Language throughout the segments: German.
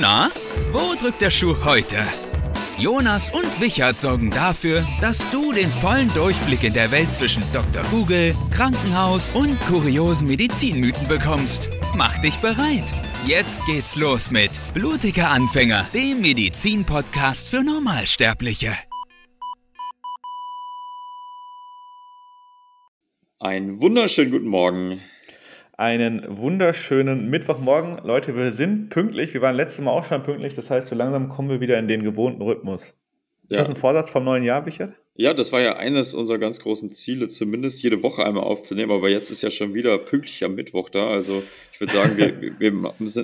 Na, wo drückt der Schuh heute? Jonas und Wichert sorgen dafür, dass du den vollen Durchblick in der Welt zwischen Dr. Google, Krankenhaus und kuriosen Medizinmythen bekommst. Mach dich bereit. Jetzt geht's los mit Blutiger Anfänger, dem Medizin-Podcast für Normalsterbliche. Einen wunderschönen guten Morgen. Einen wunderschönen Mittwochmorgen. Leute, wir sind pünktlich. Wir waren letztes Mal auch schon pünktlich. Das heißt, so langsam kommen wir wieder in den gewohnten Rhythmus. Ist Ja. das ein Vorsatz vom neuen Jahr, Richard? Ja, das war ja eines unserer ganz großen Ziele, zumindest jede Woche einmal aufzunehmen, aber jetzt ist ja schon wieder pünktlich am Mittwoch da. Also ich würde sagen, wir, wir-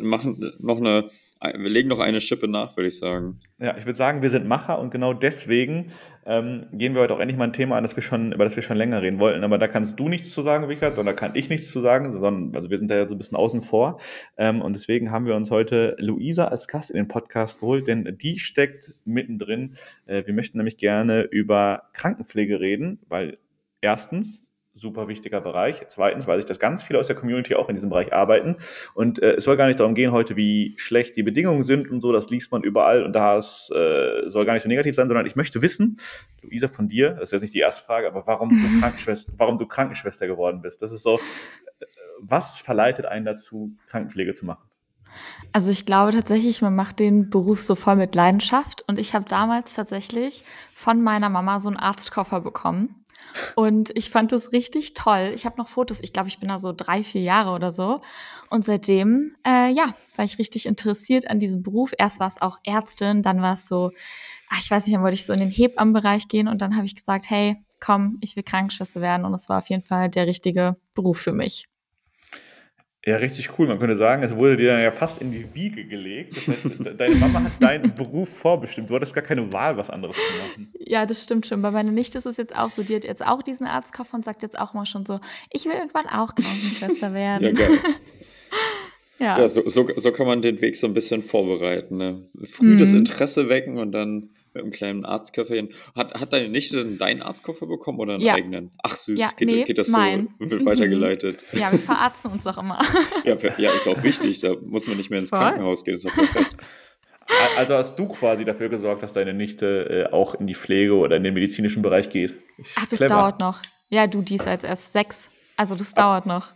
machen noch eine, wir legen noch eine Schippe nach, würde ich sagen. Ja, ich würde sagen, wir sind Macher und genau deswegen ähm, gehen wir heute auch endlich mal ein Thema an, das wir schon, über das wir schon länger reden wollten. Aber da kannst du nichts zu sagen, Richard, und da kann ich nichts zu sagen, sondern also wir sind da ja so ein bisschen außen vor. Ähm, und deswegen haben wir uns heute Luisa als Gast in den Podcast geholt, denn die steckt mittendrin. Äh, wir möchten nämlich gerne über Krankenpflege reden, weil erstens super wichtiger Bereich. Zweitens, weil sich das ganz viele aus der Community auch in diesem Bereich arbeiten. Und äh, es soll gar nicht darum gehen heute, wie schlecht die Bedingungen sind und so. Das liest man überall und das äh, soll gar nicht so negativ sein, sondern ich möchte wissen, Luisa, von dir, das ist jetzt nicht die erste Frage, aber warum du Krankenschwester, warum du Krankenschwester geworden bist. Das ist so, äh, was verleitet einen dazu, Krankenpflege zu machen? Also ich glaube tatsächlich, man macht den Beruf so voll mit Leidenschaft. Und ich habe damals tatsächlich von meiner Mama so einen Arztkoffer bekommen. Und ich fand das richtig toll. Ich habe noch Fotos. Ich glaube, ich bin da so drei, vier Jahre oder so. Und seitdem, äh, ja, war ich richtig interessiert an diesem Beruf. Erst war es auch Ärztin, dann war es so, ach, ich weiß nicht, dann wollte ich so in den Hebammenbereich gehen. Und dann habe ich gesagt, hey, komm, ich will Krankenschwester werden. Und es war auf jeden Fall der richtige Beruf für mich. Ja, richtig cool. Man könnte sagen, es wurde dir dann ja fast in die Wiege gelegt. Das heißt, de- deine Mama hat deinen Beruf vorbestimmt. Du hattest gar keine Wahl, was anderes zu machen. Ja, das stimmt schon. Bei meiner Nichte ist es jetzt auch so. Die hat jetzt auch diesen Arztkoffer und sagt jetzt auch mal schon so, ich will irgendwann auch Krankenschwester Ja, werden. geil. Ja, Ja, so, so, so kann man den Weg so ein bisschen vorbereiten. Ne? Früh Mhm. das Interesse wecken und dann mit einem kleinen Arztkoffer hin. Hat, hat deine Nichte denn deinen Arztkoffer bekommen oder einen Ja. eigenen? Ach süß, Ja, geht, nee, geht das mein. so, wird Mhm. weitergeleitet. ja wir verarzten uns doch immer. Ja, ja, ist auch wichtig, da muss man nicht mehr ins Voll. Krankenhaus gehen, ist doch perfekt. Also hast du quasi dafür gesorgt, dass deine Nichte äh, auch in die Pflege oder in den medizinischen Bereich geht. Ach, das Clever. dauert noch. Ja, du, die ist als erst sechs. Also das dauert noch.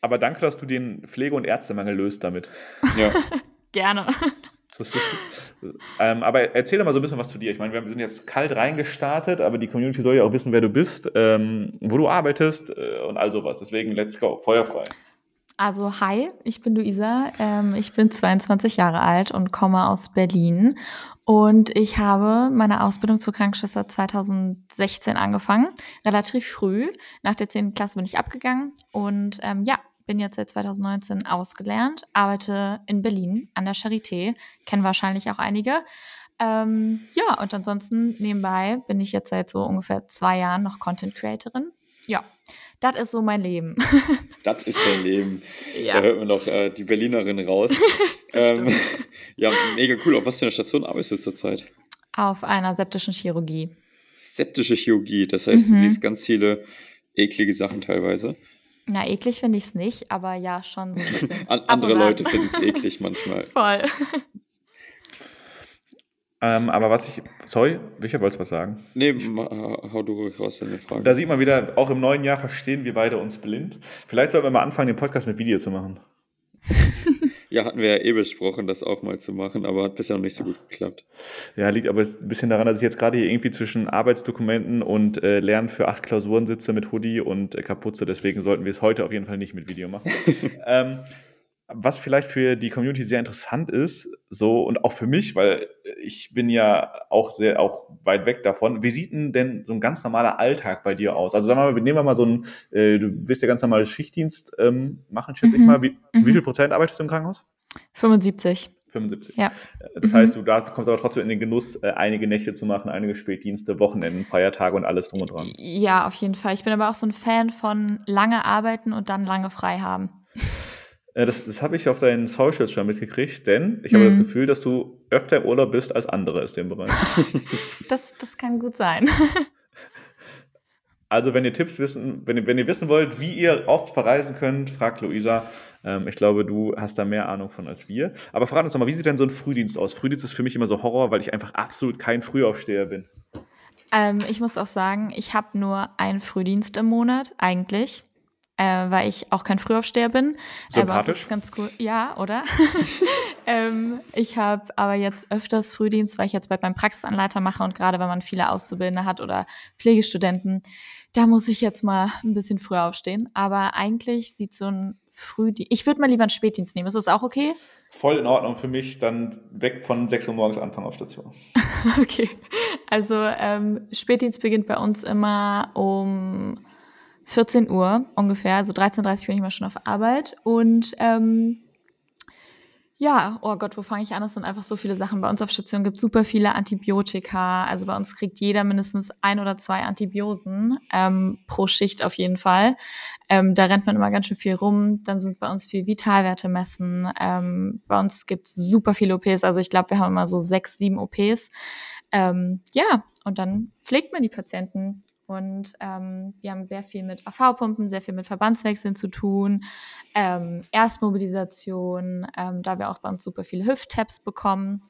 Aber danke, dass du den Pflege- und Ärztemangel löst damit. Ja. Gerne. Ist, ähm, aber erzähl doch mal so ein bisschen was zu dir. Ich meine, wir sind jetzt kalt reingestartet, aber die Community soll ja auch wissen, wer du bist, ähm, wo du arbeitest äh, und all sowas. Deswegen, let's go, feuerfrei. Also, hi, ich bin Luisa. Ähm, ich bin 22 Jahre alt und komme aus Berlin. Und ich habe meine Ausbildung zur Krankenschwester 2016 angefangen, relativ früh. Nach der 10. Klasse bin ich abgegangen und ähm, ja, bin jetzt seit 2019 ausgelernt, arbeite in Berlin an der Charité, kennen wahrscheinlich auch einige. Ähm, ja, und ansonsten nebenbei bin ich jetzt seit so ungefähr zwei Jahren noch Content Creatorin. Ja, das ist so mein Leben. Das ist dein Leben. Ja. Da hört man doch äh, die Berlinerin raus. ähm, ja, mega cool. Auf was für einer Station arbeitest du zurzeit? Auf einer septischen Chirurgie. Septische Chirurgie. Das heißt, du Mhm. siehst ganz viele eklige Sachen teilweise. Na, eklig finde ich es nicht, aber ja, schon so ein bisschen. An, andere. Leute finden es eklig manchmal. Voll. Ähm, aber was ich, sorry, Michael wolltest was sagen. Nee, hau du ruhig raus, deine Frage. Da sieht man wieder, auch im neuen Jahr verstehen wir beide uns blind. Vielleicht sollten wir mal anfangen, den Podcast mit Video zu machen. Ja, hatten wir ja eh besprochen, das auch mal zu machen, aber hat bisher noch nicht so gut geklappt. Ja, liegt aber ein bisschen daran, dass ich jetzt gerade hier irgendwie zwischen Arbeitsdokumenten und äh, Lernen für acht Klausuren sitze mit Hoodie und äh, Kapuze. Deswegen sollten wir es heute auf jeden Fall nicht mit Video machen. ähm, was vielleicht für die Community sehr interessant ist, so und auch für mich, weil ich bin ja auch sehr auch weit weg davon. Wie sieht denn, denn so ein ganz normaler Alltag bei dir aus? Also sagen wir mal, nehmen wir mal so einen, äh, du wirst ja ganz normal Schichtdienst ähm, machen, schätze ich Mhm. mal. Wie, Mhm. wie viel Prozent arbeitest du im Krankenhaus? 75. 75. Ja. Das Mhm. heißt, du da kommst aber trotzdem in den Genuss, äh, einige Nächte zu machen, einige Spätdienste, Wochenenden, Feiertage und alles drum und dran. Ja, auf jeden Fall. Ich bin aber auch so ein Fan von lange arbeiten und dann lange frei haben. Äh, das das habe ich auf deinen Socials schon mitgekriegt, denn ich habe Mhm. das Gefühl, dass du öfter im Urlaub bist als andere aus dem Bereich. Das, das kann gut sein. Also, wenn ihr Tipps wissen, wenn ihr, wenn ihr wissen wollt, wie ihr oft verreisen könnt, fragt Luisa. Ähm, ich glaube, du hast da mehr Ahnung von als wir. Aber frag uns doch mal, wie sieht denn so ein Frühdienst aus? Frühdienst ist für mich immer so Horror, weil ich einfach absolut kein Frühaufsteher bin. Ähm, ich muss auch sagen, ich habe nur einen Frühdienst im Monat, eigentlich. Äh, weil ich auch kein Frühaufsteher bin. Aber das ist ganz cool. Ja, oder? ähm, ich habe aber jetzt öfters Frühdienst, weil ich jetzt bald meinen Praxisanleiter mache und gerade wenn man viele Auszubildende hat oder Pflegestudenten, da muss ich jetzt mal ein bisschen früher aufstehen. Aber eigentlich sieht so ein Frühdienst. Ich würde mal lieber einen Spätdienst nehmen. Ist das auch okay? Voll in Ordnung für mich, dann weg von 6 Uhr morgens anfangen auf Station. okay. Also ähm, Spätdienst beginnt bei uns immer um 14 Uhr ungefähr. Also 13.30 Uhr bin ich mal schon auf Arbeit. Und ähm, ja, oh Gott, wo fange ich an? Es sind einfach so viele Sachen. Bei uns auf Station gibt super viele Antibiotika. Also bei uns kriegt jeder mindestens ein oder zwei Antibiosen ähm, pro Schicht auf jeden Fall. Ähm, da rennt man immer ganz schön viel rum. Dann sind bei uns viel Vitalwerte messen. Ähm, bei uns gibt es super viele OPs. Also ich glaube, wir haben immer so sechs, sieben OPs. Ähm, ja, und dann pflegt man die Patienten. Und ähm, wir haben sehr viel mit AV-Pumpen, sehr viel mit Verbandswechseln zu tun, ähm, Erstmobilisation, ähm, da wir auch bei uns super viele Hüft-Tabs bekommen.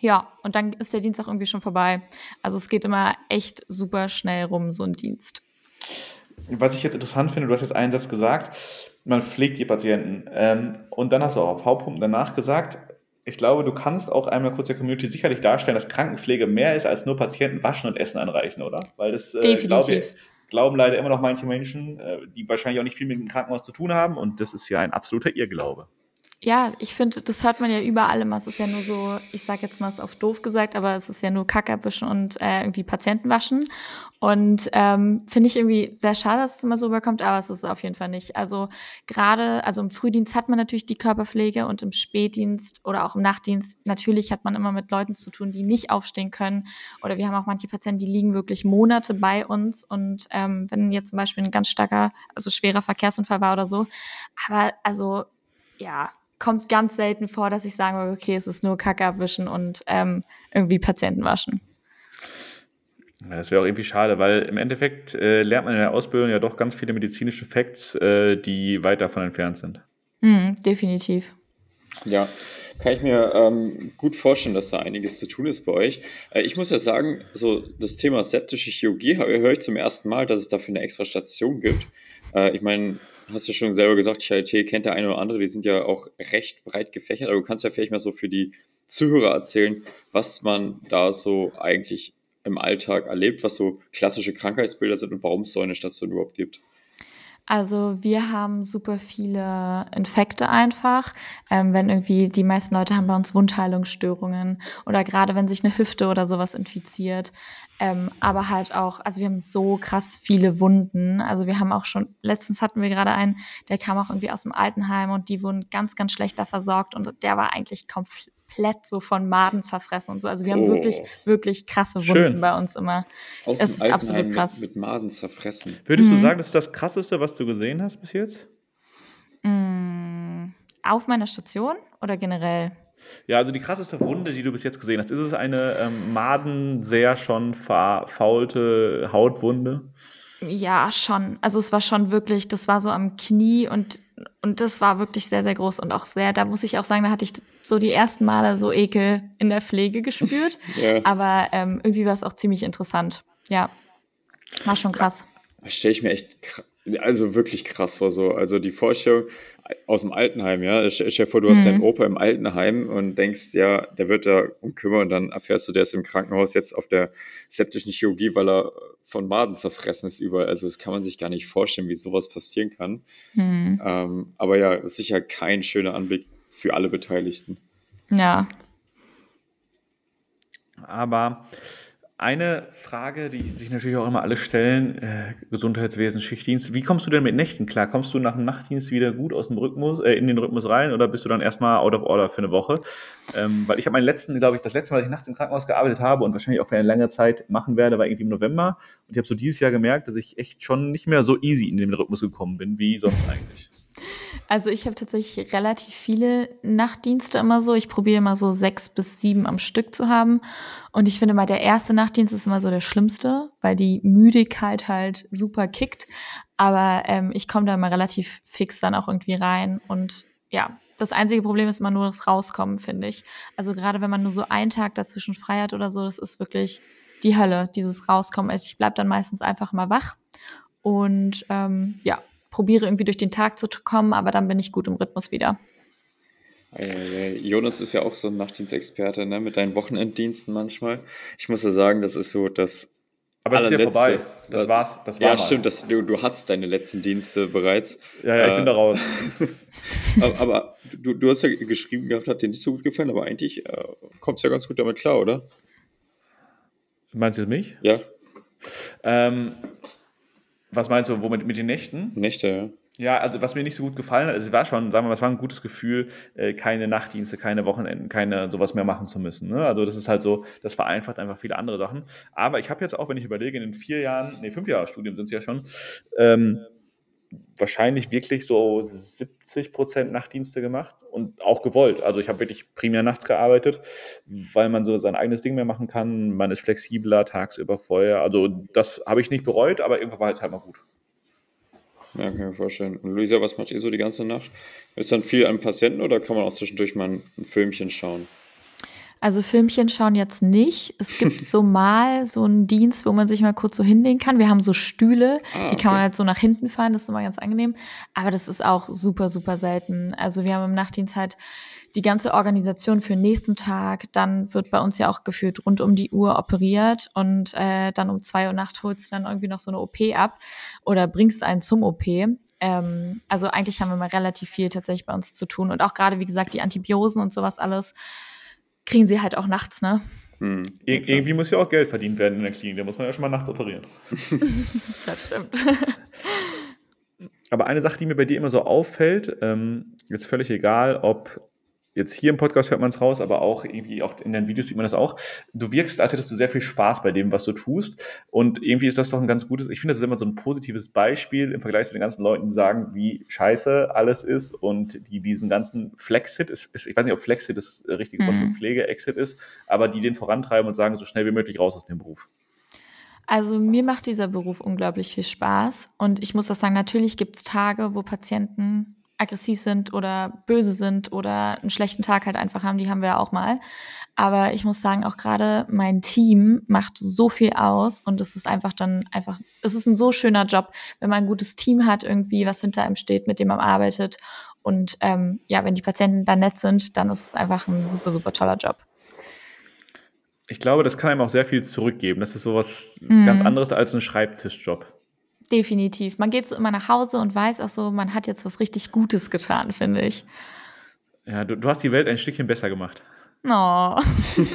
Ja, und dann ist der Dienst auch irgendwie schon vorbei. Also es geht immer echt super schnell rum, so ein Dienst. Was ich jetzt interessant finde, du hast jetzt einen Satz gesagt, man pflegt die Patienten. Ähm, und dann hast du auch AV-Pumpen danach gesagt, ich glaube, du kannst auch einmal kurz der Community sicherlich darstellen, dass Krankenpflege mehr ist als nur Patienten waschen und Essen anreichen, oder? Weil das äh, glaube ich, glauben leider immer noch manche Menschen, äh, die wahrscheinlich auch nicht viel mit dem Krankenhaus zu tun haben und das ist ja ein absoluter Irrglaube. Ja, ich finde, das hört man ja überall immer. Es ist ja nur so, ich sage jetzt mal es auf doof gesagt, aber es ist ja nur Kackabwischen und äh, irgendwie Patienten waschen. Und ähm, finde ich irgendwie sehr schade, dass es immer so überkommt, aber es ist auf jeden Fall nicht. Also gerade, also im Frühdienst hat man natürlich die Körperpflege und im Spätdienst oder auch im Nachtdienst natürlich hat man immer mit Leuten zu tun, die nicht aufstehen können. Oder wir haben auch manche Patienten, die liegen wirklich Monate bei uns. Und ähm, wenn jetzt zum Beispiel ein ganz starker, also schwerer Verkehrsunfall war oder so, aber also ja, kommt ganz selten vor, dass ich sagen würde, okay, es ist nur Kacke abwischen und ähm, irgendwie Patienten waschen. Ja, das wäre auch irgendwie schade, weil im Endeffekt äh, lernt man in der Ausbildung ja doch ganz viele medizinische Facts, äh, die weit davon entfernt sind. Mm, definitiv. Ja, kann ich mir ähm, gut vorstellen, dass da einiges zu tun ist bei euch. Äh, ich muss ja sagen, so das Thema septische Chirurgie höre ich zum ersten Mal, dass es dafür eine extra Station gibt. Äh, ich meine, hast du schon selber gesagt, HLT kennt der eine oder andere, die sind ja auch recht breit gefächert, aber du kannst ja vielleicht mal so für die Zuhörer erzählen, was man da so eigentlich im Alltag erlebt, was so klassische Krankheitsbilder sind und warum es so eine Station überhaupt gibt. Also wir haben super viele Infekte einfach. Ähm, wenn irgendwie die meisten Leute haben bei uns Wundheilungsstörungen oder gerade wenn sich eine Hüfte oder sowas infiziert. Ähm, aber halt auch, also wir haben so krass viele Wunden. Also wir haben auch schon, letztens hatten wir gerade einen, der kam auch irgendwie aus dem Altenheim und die wurden ganz, ganz schlechter versorgt und der war eigentlich komplett komplett so von Maden zerfressen und so. Also wir haben oh. wirklich, wirklich krasse Wunden Schön. bei uns immer. Aus es ist Altenheim absolut krass. Mit, mit Maden zerfressen. Würdest mhm. du sagen, das ist das Krasseste, was du gesehen hast bis jetzt? Mm, auf meiner Station oder generell? Ja, also die krasseste Wunde, die du bis jetzt gesehen hast, ist es eine ähm, Maden sehr schon verfaulte Hautwunde? Ja, schon. Also es war schon wirklich, das war so am Knie und, und das war wirklich sehr, sehr groß und auch sehr, da muss ich auch sagen, da hatte ich so die ersten Male so Ekel in der Pflege gespürt. ja. Aber ähm, irgendwie war es auch ziemlich interessant. Ja, war schon krass. Das stelle ich mir echt also wirklich krass vor so. Also die Vorstellung aus dem Altenheim, ja. Stell dir vor, du hast mhm. deinen Opa im Altenheim und denkst, ja, der wird da umkümmern und dann erfährst du, der ist im Krankenhaus jetzt auf der septischen Chirurgie, weil er von Maden zerfressen ist überall. Also das kann man sich gar nicht vorstellen, wie sowas passieren kann. Mhm. Ähm, aber ja, sicher kein schöner Anblick für alle Beteiligten. Ja. Aber eine Frage, die sich natürlich auch immer alle stellen, äh, Gesundheitswesen, Schichtdienst, wie kommst du denn mit Nächten klar? Kommst du nach dem Nachtdienst wieder gut aus dem Rhythmus, äh, in den Rhythmus rein oder bist du dann erstmal out of order für eine Woche? Ähm, weil ich habe meinen letzten, glaube ich, das letzte Mal, dass ich nachts im Krankenhaus gearbeitet habe und wahrscheinlich auch für eine lange Zeit machen werde, war irgendwie im November. Und ich habe so dieses Jahr gemerkt, dass ich echt schon nicht mehr so easy in den Rhythmus gekommen bin, wie sonst eigentlich. Also ich habe tatsächlich relativ viele Nachtdienste immer so. Ich probiere immer so sechs bis sieben am Stück zu haben. Und ich finde mal, der erste Nachtdienst ist immer so der schlimmste, weil die Müdigkeit halt super kickt. Aber ähm, ich komme da immer relativ fix dann auch irgendwie rein. Und ja, das einzige Problem ist immer nur das Rauskommen, finde ich. Also gerade wenn man nur so einen Tag dazwischen frei hat oder so, das ist wirklich die Hölle, dieses Rauskommen. Also ich bleib dann meistens einfach mal wach und ähm, ja, probiere irgendwie durch den Tag zu kommen, aber dann bin ich gut im Rhythmus wieder. Jonas ist ja auch so ein Nachtdienstexperte, ne? Mit deinen Wochenenddiensten manchmal. Ich muss ja sagen, das ist so das. Aber es ist ja vorbei. Das war's. Das war ja, mal. stimmt. Das, du, du hattest deine letzten Dienste bereits. Ja, ja, ich äh, bin da raus. aber, aber du, du hast ja geschrieben gehabt, hat dir nicht so gut gefallen, aber eigentlich äh, kommst du ja ganz gut damit klar, oder? Meinst du mich? Ja. Ähm, was meinst du, womit mit den Nächten? Nächte, ja. Ja, also was mir nicht so gut gefallen hat, also es war schon, sagen wir mal, es war ein gutes Gefühl, äh, keine Nachtdienste, keine Wochenenden, keine sowas mehr machen zu müssen. Ne? Also das ist halt so, das vereinfacht einfach viele andere Sachen. Aber ich habe jetzt auch, wenn ich überlege, in den vier Jahren, nee, fünf Jahre Studium sind es ja schon, ähm, wahrscheinlich wirklich so 70 Prozent Nachtdienste gemacht und auch gewollt. Also ich habe wirklich primär nachts gearbeitet, weil man so sein eigenes Ding mehr machen kann. Man ist flexibler, tagsüber vorher. Also das habe ich nicht bereut, aber irgendwann war es halt mal gut. Ja, kann ich mir vorstellen. Und Luisa, was macht ihr so die ganze Nacht? Ist dann viel an Patienten oder kann man auch zwischendurch mal ein, ein Filmchen schauen? Also Filmchen schauen jetzt nicht. Es gibt so mal so einen Dienst, wo man sich mal kurz so hinlegen kann. Wir haben so Stühle, ah, die kann man halt so nach hinten fahren, das ist immer ganz angenehm. Aber das ist auch super, super selten. Also wir haben im Nachtdienst halt die ganze Organisation für den nächsten Tag. Dann wird bei uns ja auch gefühlt rund um die Uhr operiert und äh, dann um zwei Uhr Nacht holst du dann irgendwie noch so eine OP ab oder bringst einen zum OP. Ähm, also eigentlich haben wir mal relativ viel tatsächlich bei uns zu tun und auch gerade, wie gesagt, die Antibiosen und sowas alles kriegen sie halt auch nachts, ne? Hm, Ir irgendwie muss ja auch Geld verdient werden in der Klinik. Da muss man ja schon mal nachts operieren. das stimmt. Aber eine Sache, die mir bei dir immer so auffällt, ähm, ist völlig egal, ob jetzt hier im Podcast hört man es raus, aber auch irgendwie oft in den Videos sieht man das auch. Du wirkst, als hättest du sehr viel Spaß bei dem, was du tust. Und irgendwie ist das doch ein ganz gutes, ich finde, das ist immer so ein positives Beispiel im Vergleich zu den ganzen Leuten, die sagen, wie scheiße alles ist und die diesen ganzen Flexit, ist, ist, ich weiß nicht, ob Flexit das richtige Wort mhm. für Pflege-Exit ist, aber die den vorantreiben und sagen, so schnell wie möglich raus aus dem Beruf. Also mir macht dieser Beruf unglaublich viel Spaß und ich muss auch sagen, natürlich gibt es Tage, wo Patienten aggressiv sind oder böse sind oder einen schlechten Tag halt einfach haben, die haben wir ja auch mal. Aber ich muss sagen, auch gerade mein Team macht so viel aus und es ist einfach dann einfach, es ist ein so schöner Job, wenn man ein gutes Team hat, irgendwie, was hinter einem steht, mit dem man arbeitet. Und ähm, ja, wenn die Patienten dann nett sind, dann ist es einfach ein super, super toller Job. Ich glaube, das kann einem auch sehr viel zurückgeben. Das ist sowas mhm. ganz anderes als ein Schreibtischjob. Definitiv. Man geht so immer nach Hause und weiß auch so, man hat jetzt was richtig Gutes getan, finde ich. Ja, du, du hast die Welt ein Stückchen besser gemacht. Oh.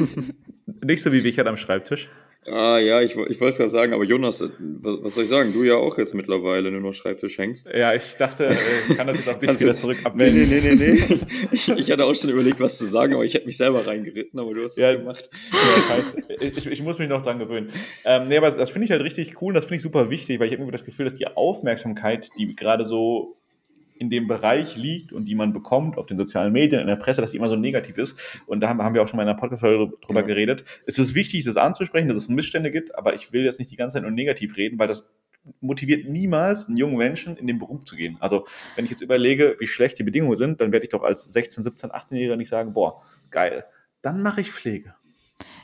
Nicht so wie Wichert am Schreibtisch. Ah, ja, ich, ich wollte es gerade sagen, aber Jonas, was, was, soll ich sagen? Du ja auch jetzt mittlerweile nur noch Schreibtisch hängst. Ja, ich dachte, äh, ich kann das jetzt auf dich wieder zurück abwenden. Nee, nee, nee, nee. ich, ich, hatte auch schon überlegt, was zu sagen, aber ich hätte mich selber reingeritten, aber du hast es ja, gemacht. Ja, ich, ich, muss mich noch dran gewöhnen. Ähm, nee, aber das finde ich halt richtig cool und das finde ich super wichtig, weil ich habe irgendwie das Gefühl, dass die Aufmerksamkeit, die gerade so in dem Bereich liegt und die man bekommt auf den sozialen Medien, in der Presse, dass die immer so negativ ist. Und da haben wir auch schon mal in einer Podcast-Folge drüber ja. geredet. Es ist wichtig, das anzusprechen, dass es Missstände gibt, aber ich will jetzt nicht die ganze Zeit nur negativ reden, weil das motiviert niemals einen jungen Menschen in den Beruf zu gehen. Also wenn ich jetzt überlege, wie schlecht die Bedingungen sind, dann werde ich doch als 16, 17, 18-Jähriger nicht sagen, boah, geil, dann mache ich Pflege.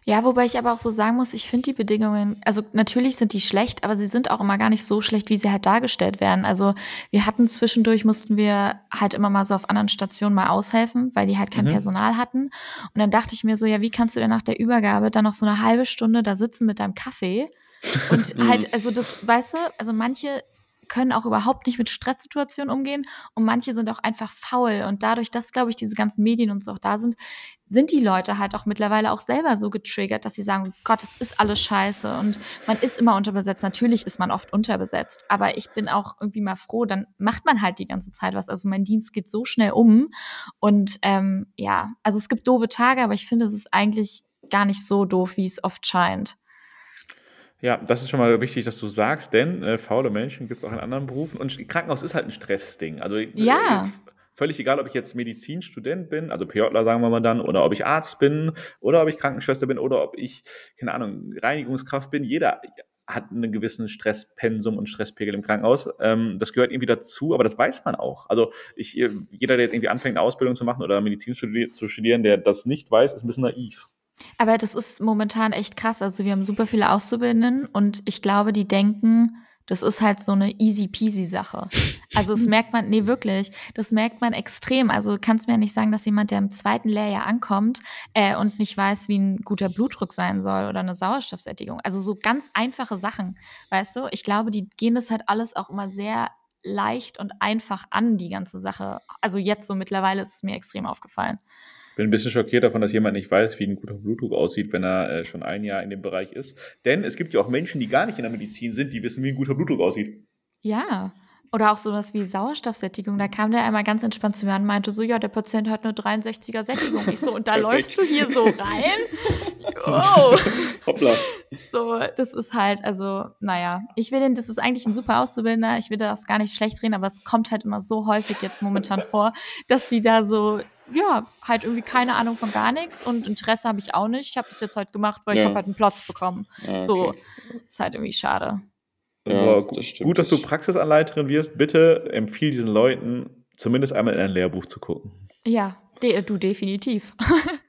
Ja, wobei ich aber auch so sagen muss, ich finde die Bedingungen, also natürlich sind die schlecht, aber sie sind auch immer gar nicht so schlecht, wie sie halt dargestellt werden. Also wir hatten zwischendurch, mussten wir halt immer mal so auf anderen Stationen mal aushelfen, weil die halt kein mhm. Personal hatten. Und dann dachte ich mir so, ja, wie kannst du denn nach der Übergabe dann noch so eine halbe Stunde da sitzen mit deinem Kaffee? Und halt, also das, weißt du, also manche können auch überhaupt nicht mit Stresssituationen umgehen und manche sind auch einfach faul. Und dadurch, dass, glaube ich, diese ganzen Medien und so auch da sind, sind die Leute halt auch mittlerweile auch selber so getriggert, dass sie sagen, Gott, es ist alles scheiße und man ist immer unterbesetzt. Natürlich ist man oft unterbesetzt, aber ich bin auch irgendwie mal froh, dann macht man halt die ganze Zeit was. Also mein Dienst geht so schnell um und ähm, ja, also es gibt doofe Tage, aber ich finde, es ist eigentlich gar nicht so doof, wie es oft scheint. Ja, das ist schon mal wichtig, dass du sagst, denn äh, faule Menschen gibt es auch in anderen Berufen. Und Krankenhaus ist halt ein Stressding. Also ja. Äh, völlig egal, ob ich jetzt Medizinstudent bin, also PJler sagen wir mal dann, oder ob ich Arzt bin, oder ob ich Krankenschwester bin, oder ob ich, keine Ahnung, Reinigungskraft bin. Jeder hat einen gewissen Stresspensum und Stresspegel im Krankenhaus. Ähm, das gehört irgendwie dazu, aber das weiß man auch. Also ich, jeder, der jetzt irgendwie anfängt, eine Ausbildung zu machen oder Medizin zu studieren, der das nicht weiß, ist ein bisschen naiv. Aber das ist momentan echt krass. Also wir haben super viele Auszubildenden und ich glaube, die denken, das ist halt so eine easy peasy Sache. Also das merkt man, nee, wirklich, das merkt man extrem. Also du kannst mir ja nicht sagen, dass jemand, der im zweiten Lehrjahr ankommt äh, und nicht weiß, wie ein guter Blutdruck sein soll oder eine Sauerstoffsättigung. Also so ganz einfache Sachen, weißt du? Ich glaube, die gehen das halt alles auch immer sehr leicht und einfach an, die ganze Sache. Also jetzt so mittlerweile ist es mir extrem aufgefallen bin ein bisschen schockiert davon, dass jemand nicht weiß, wie ein guter Blutdruck aussieht, wenn er äh, schon ein Jahr in dem Bereich ist. Denn es gibt ja auch Menschen, die gar nicht in der Medizin sind, die wissen, wie ein guter Blutdruck aussieht. Ja. Oder auch sowas wie Sauerstoffsättigung. Da kam der einmal ganz entspannt zu mir und meinte so, ja, der Patient hat eine 63er Sättigung. Ich so, und da läufst du hier so rein? Oh. Hoppla. So, das ist halt, also, naja. Ich will den, das ist eigentlich ein super Auszubildender. Ich will das gar nicht schlecht reden, aber es kommt halt immer so häufig jetzt momentan vor, dass die da so ja, halt irgendwie keine Ahnung von gar nichts und Interesse habe ich auch nicht. Ich habe es jetzt halt gemacht, weil ja. ich habe halt einen Platz bekommen. Ja, okay. So, ist halt irgendwie schade. Ja, das gut, dass du Praxisanleiterin wirst. Bitte empfiehl diesen Leuten, zumindest einmal in ein Lehrbuch zu gucken. Ja, de du definitiv.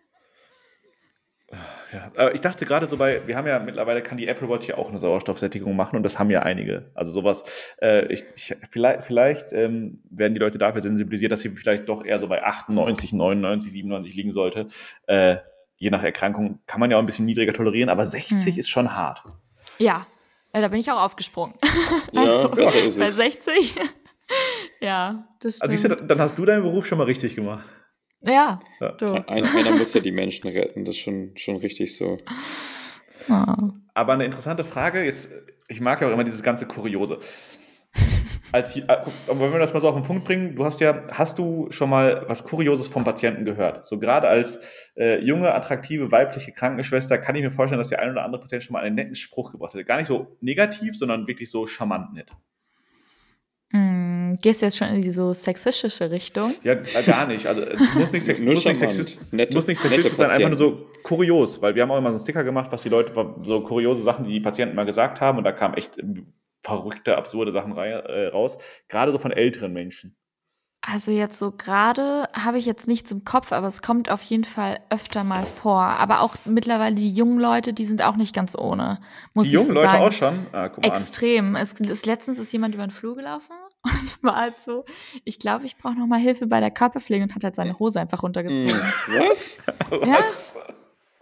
Ja, ich dachte gerade so bei, wir haben ja mittlerweile, kann die Apple Watch ja auch eine Sauerstoffsättigung machen und das haben ja einige. Also sowas, äh, ich, ich, vielleicht, vielleicht ähm, werden die Leute dafür sensibilisiert, dass sie vielleicht doch eher so bei 98, 99, 97 liegen sollte. Äh, je nach Erkrankung kann man ja auch ein bisschen niedriger tolerieren, aber 60 hm. ist schon hart. Ja, ja da bin ich auch aufgesprungen. Ja, also, besser ist bei 60. ja, das stimmt. Also, du, dann hast du deinen Beruf schon mal richtig gemacht. Ja, du. Einer, einer muss ja die Menschen retten, das ist schon, schon richtig so. Oh. Aber eine interessante Frage, jetzt, ich mag ja auch immer dieses ganze Kuriose. Als, äh, wenn wir das mal so auf den Punkt bringen, du hast ja, hast du schon mal was Kurioses vom Patienten gehört? So gerade als äh, junge, attraktive, weibliche Krankenschwester kann ich mir vorstellen, dass der ein oder andere Patient schon mal einen netten Spruch gebracht hat. Gar nicht so negativ, sondern wirklich so charmant nett. Mm, gehst du jetzt schon in die so sexistische Richtung? Ja, äh, gar nicht. Also es muss nicht, sex muss nicht, sexist, nette, muss nicht sexistisch sein, einfach nur so kurios, weil wir haben auch immer so einen Sticker gemacht, was die Leute, so kuriose Sachen, die die Patienten mal gesagt haben und da kamen echt verrückte, absurde Sachen äh, raus, gerade so von älteren Menschen. Also jetzt so gerade habe ich jetzt nichts im Kopf, aber es kommt auf jeden Fall öfter mal vor. Aber auch mittlerweile die jungen Leute, die sind auch nicht ganz ohne. Muss die jungen so Leute sagen. auch schon? Ah, Extrem. Es, es, letztens ist jemand über den Flur gelaufen und war halt so, ich glaube, ich brauche noch mal Hilfe bei der Körperpflege und hat halt seine Hose einfach runtergezogen. Hm, was? Ja? Was?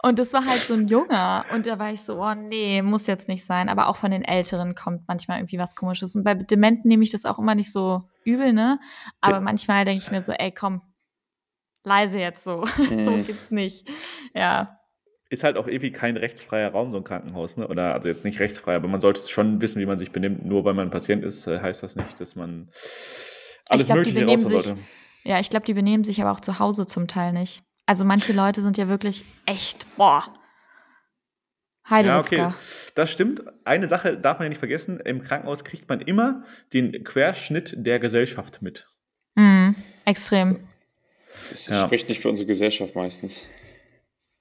Und das war halt so ein Junger. Und da war ich so, oh nee, muss jetzt nicht sein. Aber auch von den Älteren kommt manchmal irgendwie was Komisches. Und bei Dementen nehme ich das auch immer nicht so übel, ne? Aber manchmal denke ich mir so, ey, komm, leise jetzt so. So geht's nicht. Ja. Ist halt auch irgendwie kein rechtsfreier Raum, so ein Krankenhaus, ne? Oder also jetzt nicht rechtsfrei, aber man sollte schon wissen, wie man sich benimmt. Nur weil man ein Patient ist, äh, heißt das nicht, dass man alles glaub, Mögliche raushauen sollte. Ja, ich glaube, die benehmen sich aber auch zu Hause zum Teil nicht. Also manche Leute sind ja wirklich echt, boah. Heidewitzka. Ja, okay. Das stimmt. Eine Sache darf man ja nicht vergessen. Im Krankenhaus kriegt man immer den Querschnitt der Gesellschaft mit. Mhm, extrem. Das ja. spricht nicht für unsere Gesellschaft meistens.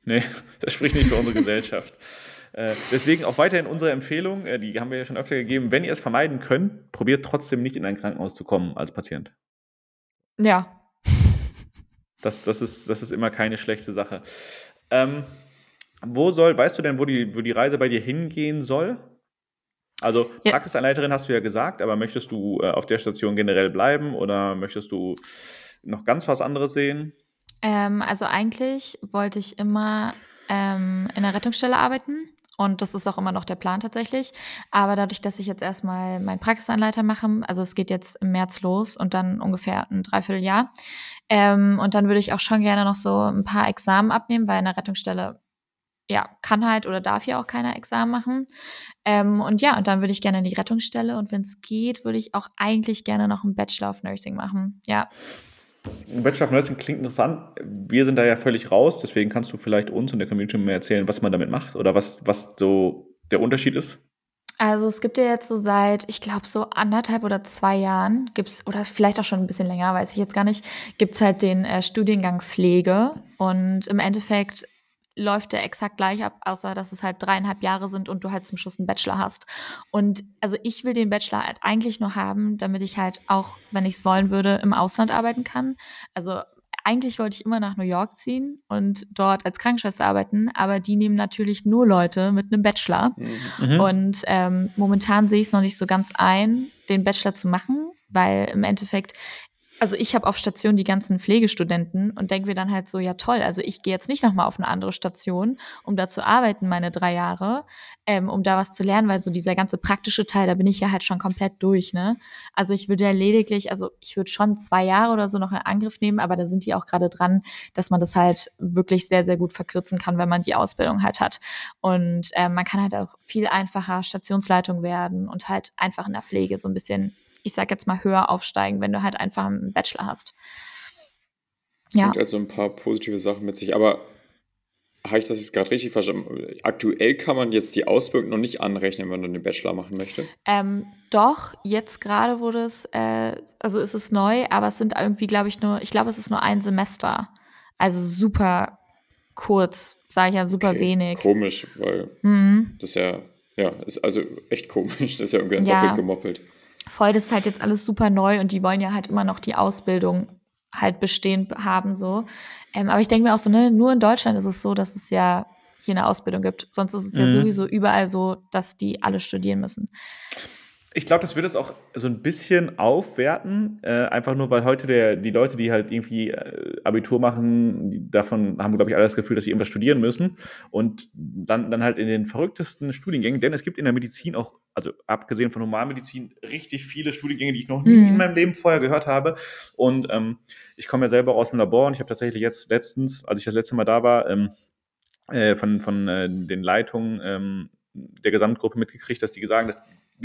Nee, das spricht nicht für unsere Gesellschaft. Äh, deswegen auch weiterhin unsere Empfehlung, äh, die haben wir ja schon öfter gegeben, wenn ihr es vermeiden könnt, probiert trotzdem nicht in ein Krankenhaus zu kommen als Patient. Ja, das, das, ist, das ist immer keine schlechte Sache. Ähm, wo soll, weißt du denn, wo die, wo die Reise bei dir hingehen soll? Also ja. Praxisanleiterin hast du ja gesagt, aber möchtest du äh, auf der Station generell bleiben oder möchtest du noch ganz was anderes sehen? Ähm, also eigentlich wollte ich immer ähm, in der Rettungsstelle arbeiten. Und das ist auch immer noch der Plan tatsächlich. Aber dadurch, dass ich jetzt erstmal meinen Praxisanleiter mache, also es geht jetzt im März los und dann ungefähr ein Dreivierteljahr. Ähm, und dann würde ich auch schon gerne noch so ein paar Examen abnehmen, weil in der Rettungsstelle ja, kann halt oder darf ja auch keiner Examen machen. Ähm, und ja, und dann würde ich gerne in die Rettungsstelle und wenn es geht, würde ich auch eigentlich gerne noch einen Bachelor of Nursing machen. Ja. Bachelor of Nursing klingt interessant. Wir sind da ja völlig raus, deswegen kannst du vielleicht uns und der Community mal erzählen, was man damit macht oder was, was so der Unterschied ist. Also es gibt ja jetzt so seit, ich glaube, so anderthalb oder zwei Jahren gibt's oder vielleicht auch schon ein bisschen länger, weiß ich jetzt gar nicht, gibt's halt den äh, Studiengang Pflege. Und im Endeffekt läuft der exakt gleich ab, außer dass es halt dreieinhalb Jahre sind und du halt zum Schluss einen Bachelor hast. Und also ich will den Bachelor halt eigentlich nur haben, damit ich halt auch, wenn ich es wollen würde, im Ausland arbeiten kann. Also eigentlich wollte ich immer nach New York ziehen und dort als Krankenschwester arbeiten, aber die nehmen natürlich nur Leute mit einem Bachelor. Mhm. Und ähm, momentan sehe ich es noch nicht so ganz ein, den Bachelor zu machen, weil im Endeffekt also ich habe auf Station die ganzen Pflegestudenten und denke mir dann halt so, ja toll, also ich gehe jetzt nicht nochmal auf eine andere Station, um da zu arbeiten, meine drei Jahre, ähm, um da was zu lernen, weil so dieser ganze praktische Teil, da bin ich ja halt schon komplett durch, ne? Also ich würde ja lediglich, also ich würde schon zwei Jahre oder so noch in Angriff nehmen, aber da sind die auch gerade dran, dass man das halt wirklich sehr, sehr gut verkürzen kann, wenn man die Ausbildung halt hat. Und ähm, man kann halt auch viel einfacher Stationsleitung werden und halt einfach in der Pflege so ein bisschen ich sag jetzt mal, höher aufsteigen, wenn du halt einfach einen Bachelor hast. Ja. Und also ein paar positive Sachen mit sich. Aber habe ich das jetzt gerade richtig verstanden? Aktuell kann man jetzt die Ausbildung noch nicht anrechnen, wenn man den Bachelor machen möchte? Ähm, doch, jetzt gerade wurde es, äh, also ist es neu, aber es sind irgendwie, glaube ich, nur, ich glaube, es ist nur ein Semester. Also super kurz, sage ich ja, super okay, wenig. Komisch, weil mhm. das ja, ja, ist also echt komisch. Das ist ja irgendwie ja. doppelt gemoppelt voll, das ist halt jetzt alles super neu und die wollen ja halt immer noch die Ausbildung halt bestehen haben, so. Ähm, aber ich denke mir auch so, ne, nur in Deutschland ist es so, dass es ja hier eine Ausbildung gibt. Sonst ist es mhm. ja sowieso überall so, dass die alle studieren müssen. Ich glaube, das wird es auch so ein bisschen aufwerten, äh, einfach nur, weil heute der, die Leute, die halt irgendwie äh, Abitur machen, davon haben, glaube ich, alle das Gefühl, dass sie irgendwas studieren müssen und dann, dann halt in den verrücktesten Studiengängen, denn es gibt in der Medizin auch, also abgesehen von Normalmedizin, richtig viele Studiengänge, die ich noch nie mhm. in meinem Leben vorher gehört habe und ähm, ich komme ja selber aus dem Labor und ich habe tatsächlich jetzt letztens, als ich das letzte Mal da war, ähm, äh, von, von äh, den Leitungen ähm, der Gesamtgruppe mitgekriegt, dass die sagen, dass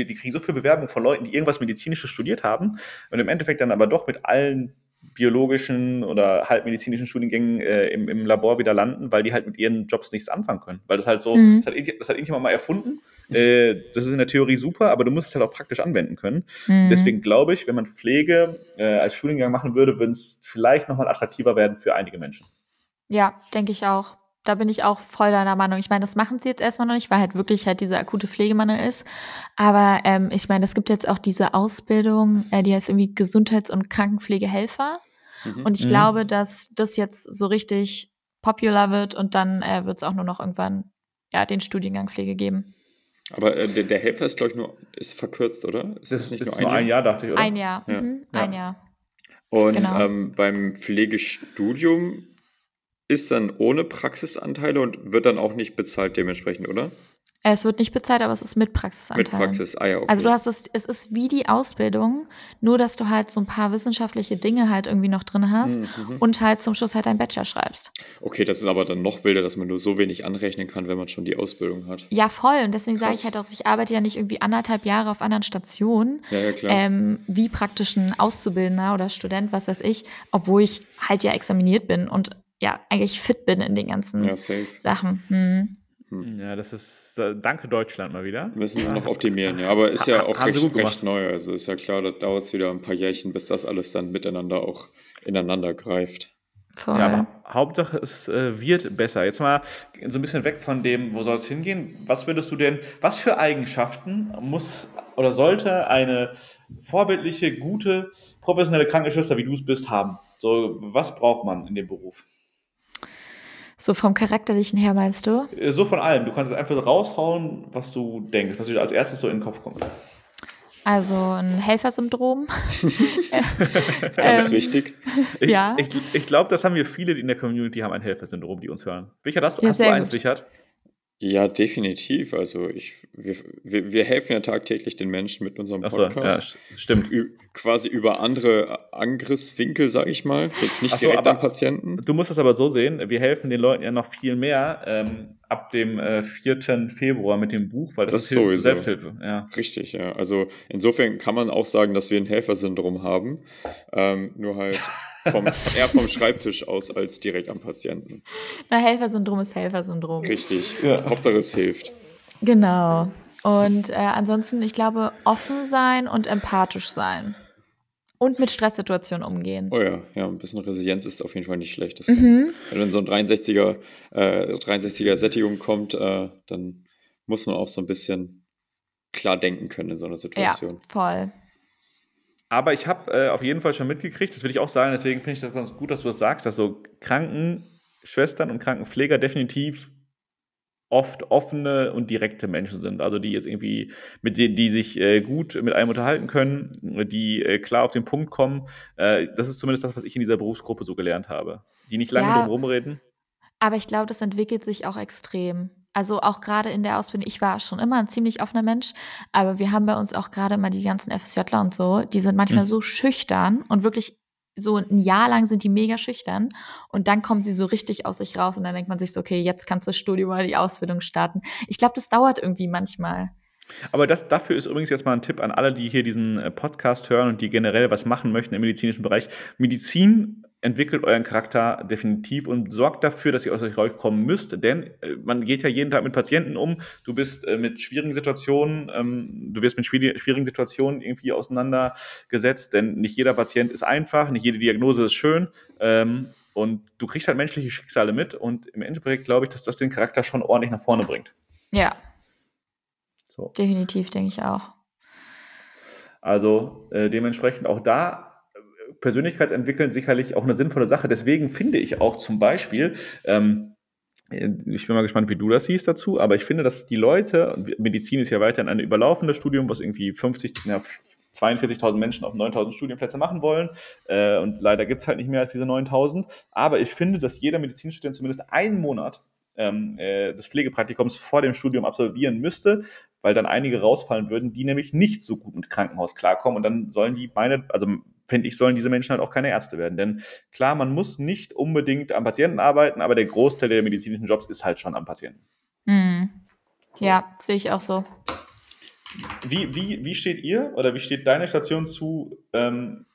die kriegen so viel Bewerbung von Leuten, die irgendwas Medizinisches studiert haben und im Endeffekt dann aber doch mit allen biologischen oder halbmedizinischen Studiengängen äh, im, im Labor wieder landen, weil die halt mit ihren Jobs nichts anfangen können. Weil das halt so, mhm. das, hat, das hat irgendjemand mal erfunden. Äh, das ist in der Theorie super, aber du musst es halt auch praktisch anwenden können. Mhm. Deswegen glaube ich, wenn man Pflege äh, als Studiengang machen würde, würde es vielleicht nochmal attraktiver werden für einige Menschen. Ja, denke ich auch da bin ich auch voll deiner Meinung. Ich meine, das machen sie jetzt erstmal noch nicht, weil halt wirklich halt diese akute Pflegemangel ist. Aber ähm, ich meine, es gibt jetzt auch diese Ausbildung, äh, die heißt irgendwie Gesundheits- und Krankenpflegehelfer. Mhm. Und ich mhm. glaube, dass das jetzt so richtig popular wird und dann äh, wird es auch nur noch irgendwann ja, den Studiengang Pflege geben. Aber äh, der, der, Helfer ist, glaube ich, nur ist verkürzt, oder? Ist das, das nicht nur ein, nur ein Jahr? dachte ich, oder? Ein Jahr. Ja. Mhm. Ja. Ein Jahr. Und genau. ähm, beim Pflegestudium ist dann ohne Praxisanteile und wird dann auch nicht bezahlt dementsprechend, oder? Es wird nicht bezahlt, aber es ist mit Praxisanteilen. Mit Praxis, ah ja, okay. Also du hast es, es ist wie die Ausbildung, nur dass du halt so ein paar wissenschaftliche Dinge halt irgendwie noch drin hast mhm. und halt zum Schluss halt dein Bachelor schreibst. Okay, das ist aber dann noch wilder, dass man nur so wenig anrechnen kann, wenn man schon die Ausbildung hat. Ja, voll. Und deswegen sage ich halt auch, ich arbeite ja nicht irgendwie anderthalb Jahre auf anderen Stationen, ja, ja, klar. Ähm, wie praktisch ein Auszubildender oder Student, was weiß ich, obwohl ich halt ja examiniert bin und ja eigentlich fit bin in den ganzen ja, Sachen. Hm. Hm. Ja, das ist, äh, danke Deutschland mal wieder. Müssen sie noch optimieren, ja. Aber ist ja auch recht, recht, neu. Also ist ja klar, da dauert es wieder ein paar Jährchen, bis das alles dann miteinander auch ineinander greift. Voll. Ja, aber Hauptsache es äh, wird besser. Jetzt mal so ein bisschen weg von dem, wo soll es hingehen? Was würdest du denn, was für Eigenschaften muss oder sollte eine vorbildliche, gute, professionelle Krankenschwester, wie du es bist, haben? So, was braucht man in dem Beruf? So vom Charakterlichen her meinst du? Äh, so von allem. Du kannst einfach raushauen, was du denkst, was dir als erstes so in den Kopf kommt. Also ein Helfersyndrom. Ganz ähm, wichtig. Ich, ja. Ich, ich glaube, das haben wir viele, die in der Community haben ein Helfersyndrom, die uns hören. Richard, hast du, ja, hast du eins, gut. Richard? Ja, definitiv. Also ich, wir, wir, helfen ja tagtäglich den Menschen mit unserem Podcast. So, ja, stimmt. Ü quasi über andere Angriffswinkel, sage ich mal. Jetzt nicht so, direkt an Patienten. Du musst das aber so sehen, wir helfen den Leuten ja noch viel mehr ähm, ab dem äh, 4. Februar mit dem Buch, weil das, das ist Hilfe sowieso. Selbsthilfe. Ja. Richtig, ja. Also insofern kann man auch sagen, dass wir ein Helfersyndrom haben. Ähm, nur halt vom, eher vom Schreibtisch aus als direkt am Patienten. Na, Helfersyndrom ist Helfersyndrom. Richtig. Ja. Hauptsache es hilft. Genau. Und äh, ansonsten, ich glaube, offen sein und empathisch sein. Und mit Stresssituationen umgehen. Oh ja, ja, ein bisschen Resilienz ist auf jeden Fall nicht schlecht. Kann, mhm. Wenn dann so ein 63er, äh, 63er Sättigung kommt, äh, dann muss man auch so ein bisschen klar denken können in so einer Situation. Ja, voll. Aber ich habe äh, auf jeden Fall schon mitgekriegt, das will ich auch sagen, deswegen finde ich das ganz gut, dass du das sagst, dass so Krankenschwestern und Krankenpfleger definitiv oft offene und direkte Menschen sind. Also die jetzt irgendwie, mit denen, die sich äh, gut mit einem unterhalten können, die äh, klar auf den Punkt kommen. Äh, das ist zumindest das, was ich in dieser Berufsgruppe so gelernt habe. Die nicht lange ja, drum rumreden. Aber ich glaube, das entwickelt sich auch extrem. Also auch gerade in der Ausbildung, ich war schon immer ein ziemlich offener Mensch, aber wir haben bei uns auch gerade immer die ganzen FSJler und so, die sind manchmal mhm. so schüchtern und wirklich so ein Jahr lang sind die mega schüchtern und dann kommen sie so richtig aus sich raus und dann denkt man sich so, okay, jetzt kannst du das Studium oder die Ausbildung starten. Ich glaube, das dauert irgendwie manchmal. Aber das, dafür ist übrigens jetzt mal ein Tipp an alle, die hier diesen äh, Podcast hören und die generell was machen möchten im medizinischen Bereich. Medizin entwickelt euren Charakter definitiv und sorgt dafür, dass ihr aus euch rauskommen müsst, denn äh, man geht ja jeden Tag mit Patienten um, du bist äh, mit schwierigen Situationen, ähm, du wirst mit schwierigen Situationen irgendwie auseinandergesetzt, denn nicht jeder Patient ist einfach, nicht jede Diagnose ist schön ähm, und du kriegst halt menschliche Schicksale mit und im Endeffekt glaube ich, dass das den Charakter schon ordentlich nach vorne bringt. Ja. So. Definitiv, denke ich auch. Also äh, dementsprechend auch da Persönlichkeitsentwickeln sicherlich auch eine sinnvolle Sache. Deswegen finde ich auch zum Beispiel, ähm, ich bin mal gespannt, wie du das siehst dazu, aber ich finde, dass die Leute, Medizin ist ja weiterhin ein überlaufendes Studium, was irgendwie 50, ja, 42.000 Menschen auf 9.000 Studienplätze machen wollen. Äh, und leider gibt es halt nicht mehr als diese 9.000. Aber ich finde, dass jeder Medizinstudent zumindest einen Monat ähm, äh, des Pflegepraktikums vor dem Studium absolvieren müsste, weil dann einige rausfallen würden, die nämlich nicht so gut mit Krankenhaus klarkommen. Und dann sollen die meine, also finde ich, sollen diese Menschen halt auch keine Ärzte werden. Denn klar, man muss nicht unbedingt am Patienten arbeiten, aber der Großteil der medizinischen Jobs ist halt schon am Patienten. Mhm. Ja, sehe ich auch so. Wie, wie, wie steht ihr oder wie steht deine Station zu ähm,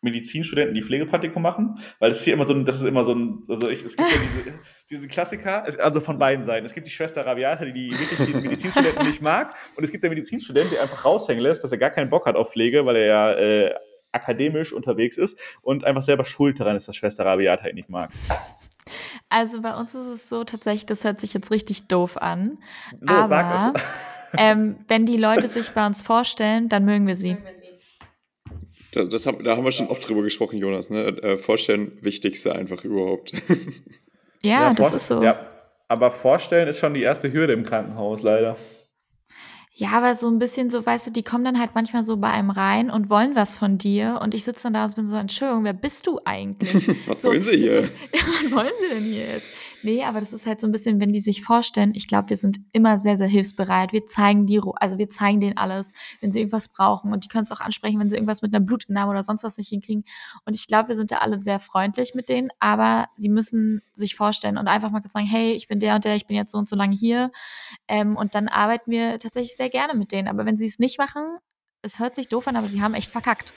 Medizinstudenten, die Pflegepraktikum machen? Weil es ist hier immer so ein, das ist immer so ein, also ich, es gibt ja diese, diese Klassiker, also von beiden Seiten. Es gibt die Schwester Rabiata, die, die wirklich die Medizinstudenten nicht mag und es gibt der Medizinstudent, der einfach raushängen lässt, dass er gar keinen Bock hat auf Pflege, weil er ja äh, akademisch unterwegs ist und einfach selber schuld daran ist, dass Schwester Rabiata ihn nicht mag. Also bei uns ist es so tatsächlich, das hört sich jetzt richtig doof an. Los, aber ähm, wenn die Leute sich bei uns vorstellen, dann mögen wir sie. Das, das haben, da haben wir schon oft drüber gesprochen, Jonas. Ne? Äh, vorstellen, wichtigste einfach überhaupt. Ja, ja das ist so. Ja, aber vorstellen ist schon die erste Hürde im Krankenhaus, leider. Ja, aber so ein bisschen so, weißt du, die kommen dann halt manchmal so bei einem rein und wollen was von dir und ich sitze dann da und bin so, Entschuldigung, wer bist du eigentlich? was so, wollen sie hier? Ist, was wollen sie denn hier jetzt? Nee, aber das ist halt so ein bisschen, wenn die sich vorstellen, ich glaube, wir sind immer sehr, sehr hilfsbereit. Wir zeigen die, also wir zeigen denen alles, wenn sie irgendwas brauchen und die können es auch ansprechen, wenn sie irgendwas mit einer Blutentnahme oder sonst was nicht hinkriegen. Und ich glaube, wir sind da alle sehr freundlich mit denen, aber sie müssen sich vorstellen und einfach mal kurz sagen, hey, ich bin der und der, ich bin jetzt so und so lange hier. Ähm, und dann arbeiten wir tatsächlich sehr gerne mit denen. Aber wenn sie es nicht machen, es hört sich doof an, aber sie haben echt verkackt.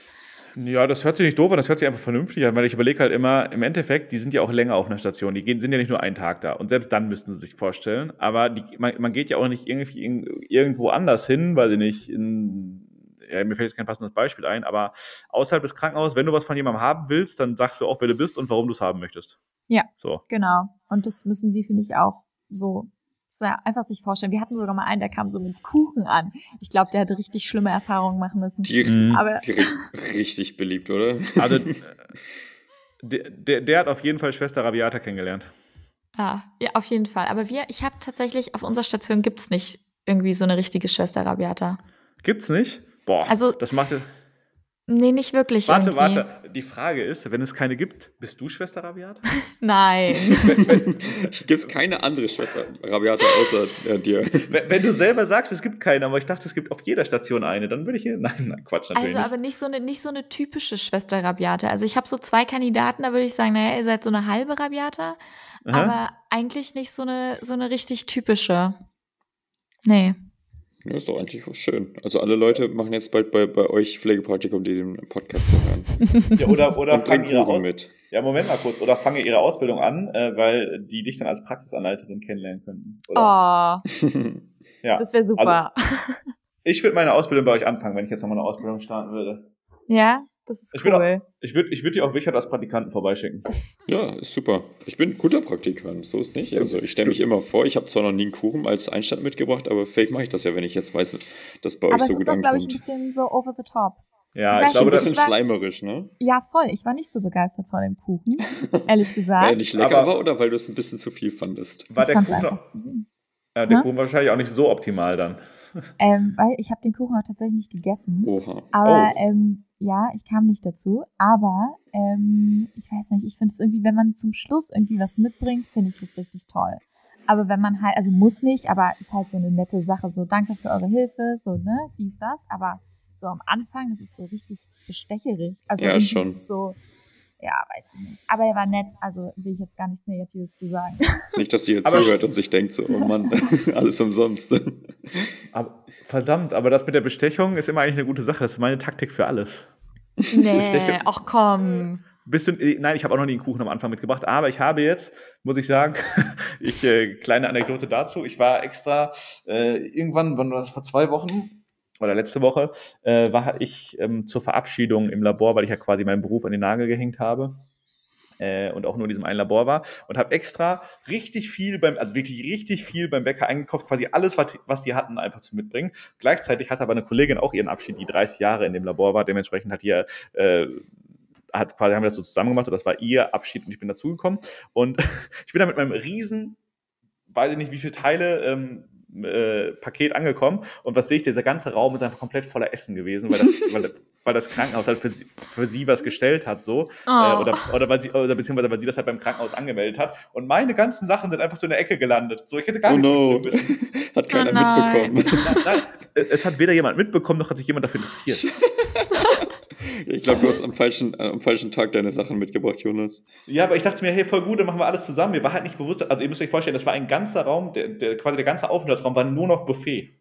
Ja, das hört sich nicht doof an, das hört sich einfach vernünftig an, weil ich überlege halt immer, im Endeffekt, die sind ja auch länger auf einer Station, die gehen, sind ja nicht nur einen Tag da und selbst dann müssten sie sich vorstellen, aber die, man, man, geht ja auch nicht irgendwie irgendwo anders hin, weil sie nicht in, ja, mir fällt jetzt kein passendes Beispiel ein, aber außerhalb des Krankenhauses, wenn du was von jemandem haben willst, dann sagst du auch, wer du bist und warum du es haben möchtest. Ja, so. genau. Und das müssen sie, finde ich, auch so so, ja, einfach sich vorstellen. Wir hatten sogar mal einen, der kam so mit Kuchen an. Ich glaube, der hatte richtig schlimme Erfahrungen machen müssen. Die, mhm. aber die richtig beliebt, oder? Also, der, der, der hat auf jeden Fall Schwester Rabiata kennengelernt. Ah, ja, auf jeden Fall. Aber wir, ich habe tatsächlich, auf unserer Station gibt es nicht irgendwie so eine richtige Schwester Rabiata. Gibt's nicht? Boah, also, das macht. Nee, nicht wirklich. Warte, irgendwie. warte. Die Frage ist, wenn es keine gibt, bist du Schwester Rabiata? Nein. Gibt es keine andere Schwester Rabiata außer äh, dir? Wenn, wenn, du selber sagst, es gibt keine, aber ich dachte, es gibt auf jeder Station eine, dann würde ich hier. Nein, nein, Quatsch, natürlich. Also, aber nicht so eine, nicht so eine typische Schwester Rabiata. Also, ich habe so zwei Kandidaten, da würde ich sagen, naja, ihr seid so eine halbe Rabiata, Aha. aber eigentlich nicht so eine, so eine richtig typische. Nee. Ja, ist doch eigentlich schön. Also alle Leute machen jetzt bald bei, bei euch Pflegepraktikum, die den Podcast hören. ja, oder oder fangen ihre mit. Ja, Moment mal kurz. Oder fange ihre Ausbildung an, äh, weil die dich dann als Praxisanleiterin kennenlernen könnten. Oder? Oh. Ja. Das wäre super. Ich würde meine Ausbildung bei euch anfangen, wenn ich jetzt nochmal eine Ausbildung starten würde. ja, das ist Ich würde cool. auch, ich würd, ich würd dir auch Wichert als Praktikanten vorbeischicken. Ja, ist super. Ich bin ein guter Praktikant, so ist nicht. Also ich stelle mich immer vor, ich habe zwar noch nie einen Kuchen als Einstand mitgebracht, aber vielleicht mache ich das ja, wenn ich jetzt weiß, dass bei euch Aber es so ist gut auch, glaube ich, ein bisschen so over the top. Ja, Ich ich, glaube, Ein das bisschen ich war- schleimerisch, ne? Ja, voll. Ich war nicht so begeistert von dem Kuchen, ehrlich Weil gesagt. er nicht lecker Aber- war oder weil du es ein bisschen zu viel fandest? war ich der es Kuchen, einfach zu wenig. äh, der Hä? Kuchen wahrscheinlich auch nicht so optimal dann. Ähm, weil ich habe den Kuchen auch tatsächlich nicht gegessen. Oha. Aber Oh. ähm, ja, ich kam nicht dazu. Aber ähm, ich weiß nicht, ich finde es irgendwie, wenn man zum Schluss irgendwie was mitbringt, finde ich das richtig toll. Aber wenn man halt, also muss nicht, aber ist halt so eine nette Sache, so danke für eure Hilfe, so, ne, dies, das. Aber so am Anfang, das ist so richtig bestecherig. Also Ja, schon. so, ja, weiß ich nicht. Aber er war nett, also will ich jetzt gar nichts Negatives zu sagen. Nicht, dass sie jetzt Aber zuhört und sich denkt so, oh Mann, alles umsonst. Aber, verdammt, aber das mit der Bestechung ist immer eigentlich eine gute Sache. Das ist meine Taktik für alles. Nee, ach komm. Bist du, äh, nein, ich habe auch noch nie einen Kuchen am Anfang mitgebracht, aber ich habe jetzt, muss ich sagen, ich, äh, kleine Anekdote dazu, ich war extra äh, irgendwann, wann war das, vor zwei Wochen oder letzte Woche, äh, war ich ähm, zur Verabschiedung im Labor, weil ich ja quasi meinen Beruf an den Nagel gehängt habe äh, und auch nur in diesem einen Labor war und habe extra richtig viel beim, also wirklich richtig viel beim Bäcker eingekauft, quasi alles, was, was die hatten, einfach zu mitbringen. Gleichzeitig hatte aber eine Kollegin auch ihren Abschied, die 30 Jahre in dem Labor war, dementsprechend hat ihr äh, hat quasi haben wir das so zusammen gemacht und das war ihr Abschied und ich bin dazugekommen und ich bin da mit meinem riesen, weiß ich nicht wie viele Teile ähm, äh, Paket angekommen und was sehe ich, dieser ganze Raum ist einfach komplett voller Essen gewesen, weil das, weil, das- weil das Krankenhaus halt für sie, für sie was gestellt hat so Oh. äh, oder, oder, weil sie, oder beziehungsweise weil sie das halt beim Krankenhaus angemeldet hat und meine ganzen Sachen sind einfach so in der Ecke gelandet. So, ich hätte gar Oh nichts no. müssen. Hat keiner Oh mitbekommen. Nein, nein, es hat weder jemand mitbekommen, noch hat sich jemand dafür interessiert. Ich glaube, du hast am falschen, äh, am falschen Tag deine Sachen mitgebracht, Jonas. Ja, aber ich dachte mir, hey, voll gut, dann machen wir alles zusammen. Mir war halt nicht bewusst, also ihr müsst euch vorstellen, das war ein ganzer Raum, der, der, quasi der ganze Aufenthaltsraum war nur noch Buffet.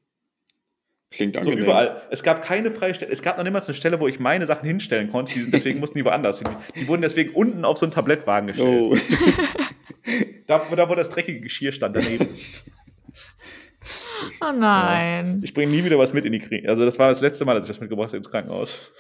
Klingt So angenehm. überall. Es gab keine freie Stelle. Es gab noch niemals eine Stelle, wo ich meine Sachen hinstellen konnte. Die, deswegen mussten die woanders hin. Die wurden deswegen unten auf so einen Tablettwagen gestellt. Oh. Da, da, wo das dreckige Geschirr stand daneben. Oh nein. Ich bringe nie wieder was mit in die Krieg. Also das war das letzte Mal, dass ich das mitgebracht habe ins Krankenhaus.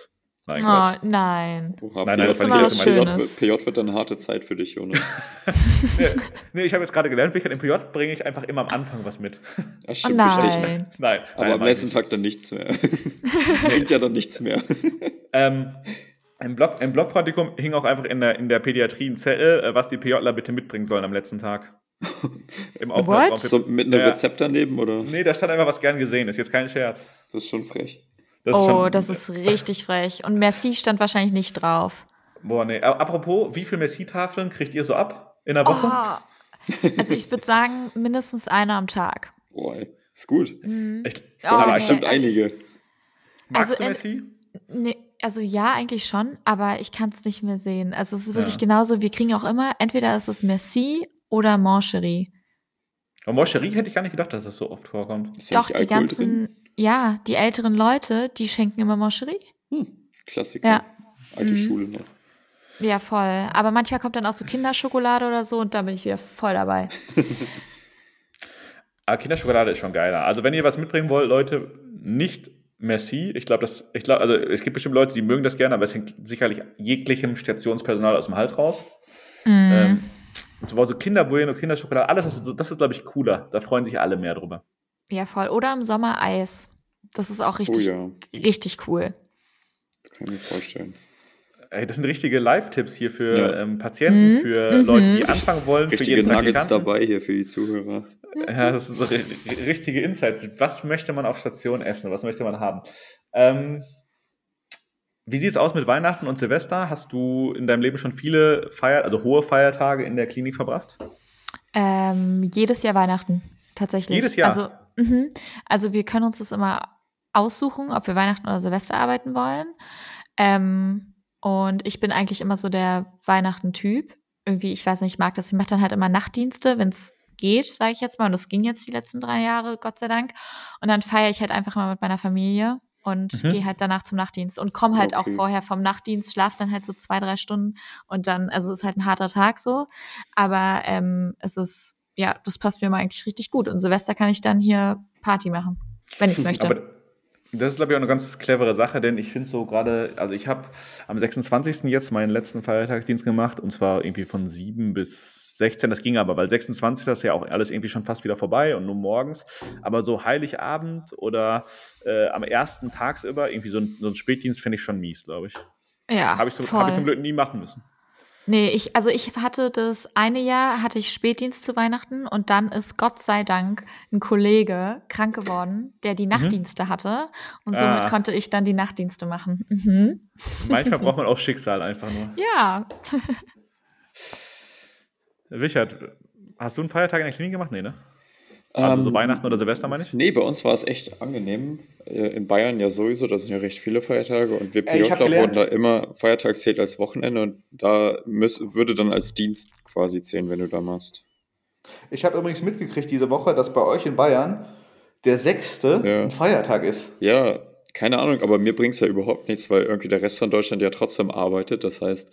Nein, Quatsch. Oh nein. Oha, Nein, nein, PJ das war PJ wird dann eine harte Zeit für dich, Jonas. Nee, nee, ich habe jetzt gerade gelernt, im PJ bringe ich einfach immer am Anfang was mit. Das Oh stimmt bestechen. nein. Nein. Aber nein, am letzten Tag dann nichts mehr. Bringt ja dann nichts mehr. Ähm, im, Blog, Im Blogpraktikum hing auch einfach in der, in der Pädiatrie ein Zettel, äh, was die PJler bitte mitbringen sollen am letzten Tag. Im Aufenthaltsraum. So mit einem. Rezept daneben, oder? Nee, da stand einfach was gern gesehen, ist jetzt kein Scherz. Das ist schon frech. Das ist oh, schon- das ist richtig frech. Und Merci stand wahrscheinlich nicht drauf. Boah, nee. Apropos, wie viele Messi-Tafeln kriegt ihr so ab in der Woche? Oh. Also ich würde sagen, mindestens eine am Tag. Boah, ist gut. Mhm. Echt? Oh, Das aber sind nee, bestimmt einige. Magst also du in- Messi? Nee, also ja, eigentlich schon, aber ich kann es nicht mehr sehen. Also es ist wirklich Ja. genauso, wir kriegen auch immer, entweder ist es Merci oder Mancherie. Aber Moscherie hätte ich gar nicht gedacht, dass das so oft vorkommt. Ist Doch, die ganzen, drin? Ja, die älteren Leute, die schenken immer Mancherie. Hm, Klassiker. Ja. Alte Mhm. Schule noch. Ja, voll. Aber manchmal kommt dann auch so Kinderschokolade oder so und da bin ich wieder voll dabei. Aber Kinderschokolade ist schon geiler. Also wenn ihr was mitbringen wollt, Leute, nicht Merci. Ich glaube, das, ich glaube, also es gibt bestimmt Leute, die mögen das gerne, aber es hängt sicherlich jeglichem Stationspersonal aus dem Hals raus. Mhm. Ähm, so, Kinderbueno, Kinderschokolade, alles ist, so- das ist, glaube ich, cooler. Da freuen sich alle mehr drüber. Ja, voll. Oder im Sommer Eis. Das ist auch Oh richtig, ja, richtig cool. das kann ich mir vorstellen. Ey, das sind richtige Live-Tipps hier für Ja. ähm, Patienten, Mhm. für Mhm. Leute, die anfangen wollen, für Richtige ihre Nuggets dabei hier für die Zuhörer. Ja, das sind so ri- richtige Insights. Was möchte man auf Station essen? Was möchte man haben? Ähm, wie sieht es aus mit Weihnachten und Silvester? Hast du in deinem Leben schon viele Feier, also hohe Feiertage in der Klinik verbracht? Ähm, jedes Jahr Weihnachten, tatsächlich. Jedes Jahr? Also, mhm. also wir können uns das immer aussuchen, ob wir Weihnachten oder Silvester arbeiten wollen. Ähm, und ich bin eigentlich immer so der Weihnachten-Typ. Irgendwie, ich weiß nicht, ich mag das. Ich mache dann halt immer Nachtdienste, wenn es geht, sage ich jetzt mal. Und das ging jetzt die letzten drei Jahre, Gott sei Dank. Und dann feiere ich halt einfach mal mit meiner Familie und Mhm. gehe halt danach zum Nachtdienst und komme halt auch Okay. vorher vom Nachtdienst, schlaf dann halt so zwei, drei Stunden und dann, also ist halt ein harter Tag so. Aber ähm, es ist, ja, das passt mir mal eigentlich richtig gut. Und Silvester kann ich dann hier Party machen, wenn ich es möchte. Aber das ist, glaube ich, auch eine ganz clevere Sache, denn ich finde so gerade, also ich habe am 26. jetzt meinen letzten Feiertagsdienst gemacht und zwar irgendwie von 7 bis 16, das ging aber, weil 26. ist ja auch alles irgendwie schon fast wieder vorbei und nur morgens. Aber so Heiligabend oder äh, am ersten tagsüber, irgendwie so ein, so ein Spätdienst finde ich schon mies, glaube ich. Ja, Habe ich, so, hab ich zum Glück nie machen müssen. Nee, ich, also ich hatte das eine Jahr, hatte ich Spätdienst zu Weihnachten und dann ist Gott sei Dank ein Kollege krank geworden, der die Nachtdienste hatte und somit Ah. konnte ich dann die Nachtdienste machen. Mhm. Manchmal braucht man auch Schicksal einfach nur. Ja, Richard, hast du einen Feiertag in der Klinik gemacht? Nee, ne? Also so Ähm, Weihnachten oder Silvester meine ich? Nee, bei uns war es echt angenehm. Äh, In Bayern ja sowieso, da sind ja recht viele Feiertage und wir Äh, PJler gelernt- wurden da immer, Feiertag zählt als Wochenende und da müß, würde dann als Dienst quasi zählen, wenn du da machst. Ich habe übrigens mitgekriegt diese Woche, dass bei euch in Bayern der sechste Ja. ein Feiertag ist. Ja, keine Ahnung, aber mir bringt es ja überhaupt nichts, weil irgendwie der Rest von Deutschland ja trotzdem arbeitet. Das heißt,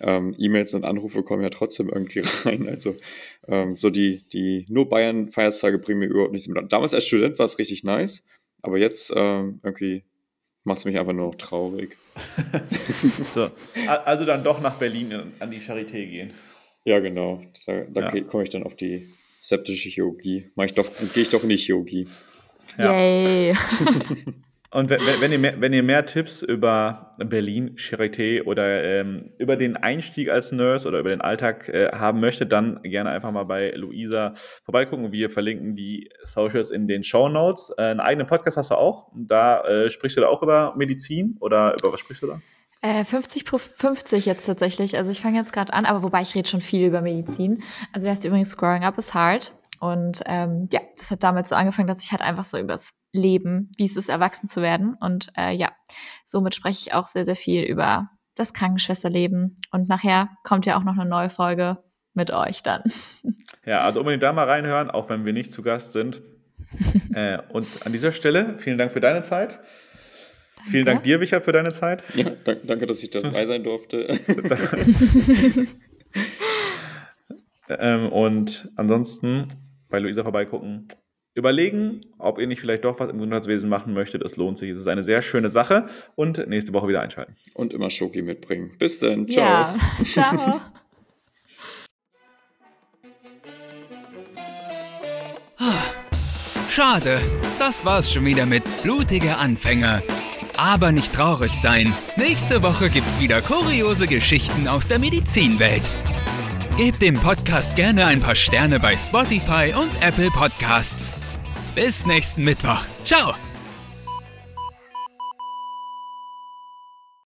ähm, E-Mails und Anrufe kommen ja trotzdem irgendwie rein. Also ähm, so die, die nur Bayern-Feiertage bringen mir überhaupt nichts mit. Damals als Student war es richtig nice, aber jetzt ähm, irgendwie macht es mich einfach nur noch traurig. So. Also dann doch nach Berlin in- an die Charité gehen. Ja, genau. Da, da Ja. komme ich dann auf die septische Chirurgie. Mach ich doch, gehe ich doch in die Chirurgie. Ja. yay. Und wenn, wenn, ihr mehr, wenn ihr mehr Tipps über Berlin, Charité oder ähm, über den Einstieg als Nurse oder über den Alltag äh, haben möchtet, dann gerne einfach mal bei Luisa vorbeigucken. Wir verlinken die Socials in den Show Notes. Äh, einen eigenen Podcast hast du auch. Da äh, sprichst du da auch über Medizin oder über was sprichst du da? Äh, 50 pro 50 jetzt tatsächlich. Also ich fange jetzt gerade an, aber wobei ich rede schon viel über Medizin. Also der heißt übrigens Growing Up is Hard. Und ähm, ja, das hat damals so angefangen, dass ich halt einfach so übers Leben, wie es ist, erwachsen zu werden. Und äh, ja, somit spreche ich auch sehr, sehr viel über das Krankenschwesterleben. Und nachher kommt ja auch noch eine neue Folge mit euch dann. Ja, also unbedingt da mal reinhören, auch wenn wir nicht zu Gast sind. äh, und an dieser Stelle vielen Dank für deine Zeit. Vielen Dank dir, Richard, für deine Zeit. Ja, danke, danke, dass ich dabei sein durfte. Ähm, und ansonsten bei Luisa vorbeigucken. Überlegen, ob ihr nicht vielleicht doch was im Gesundheitswesen machen möchtet. Es lohnt sich. Es ist eine sehr schöne Sache. Und nächste Woche wieder einschalten. Und immer Schoki mitbringen. Bis dann. Ciao. Ja, ciao. Schade, das war's schon wieder mit Blutige Anfänger. Aber nicht traurig sein. Nächste Woche gibt's wieder kuriose Geschichten aus der Medizinwelt. Gebt dem Podcast gerne ein paar Sterne bei Spotify und Apple Podcasts. Bis nächsten Mittwoch. Ciao!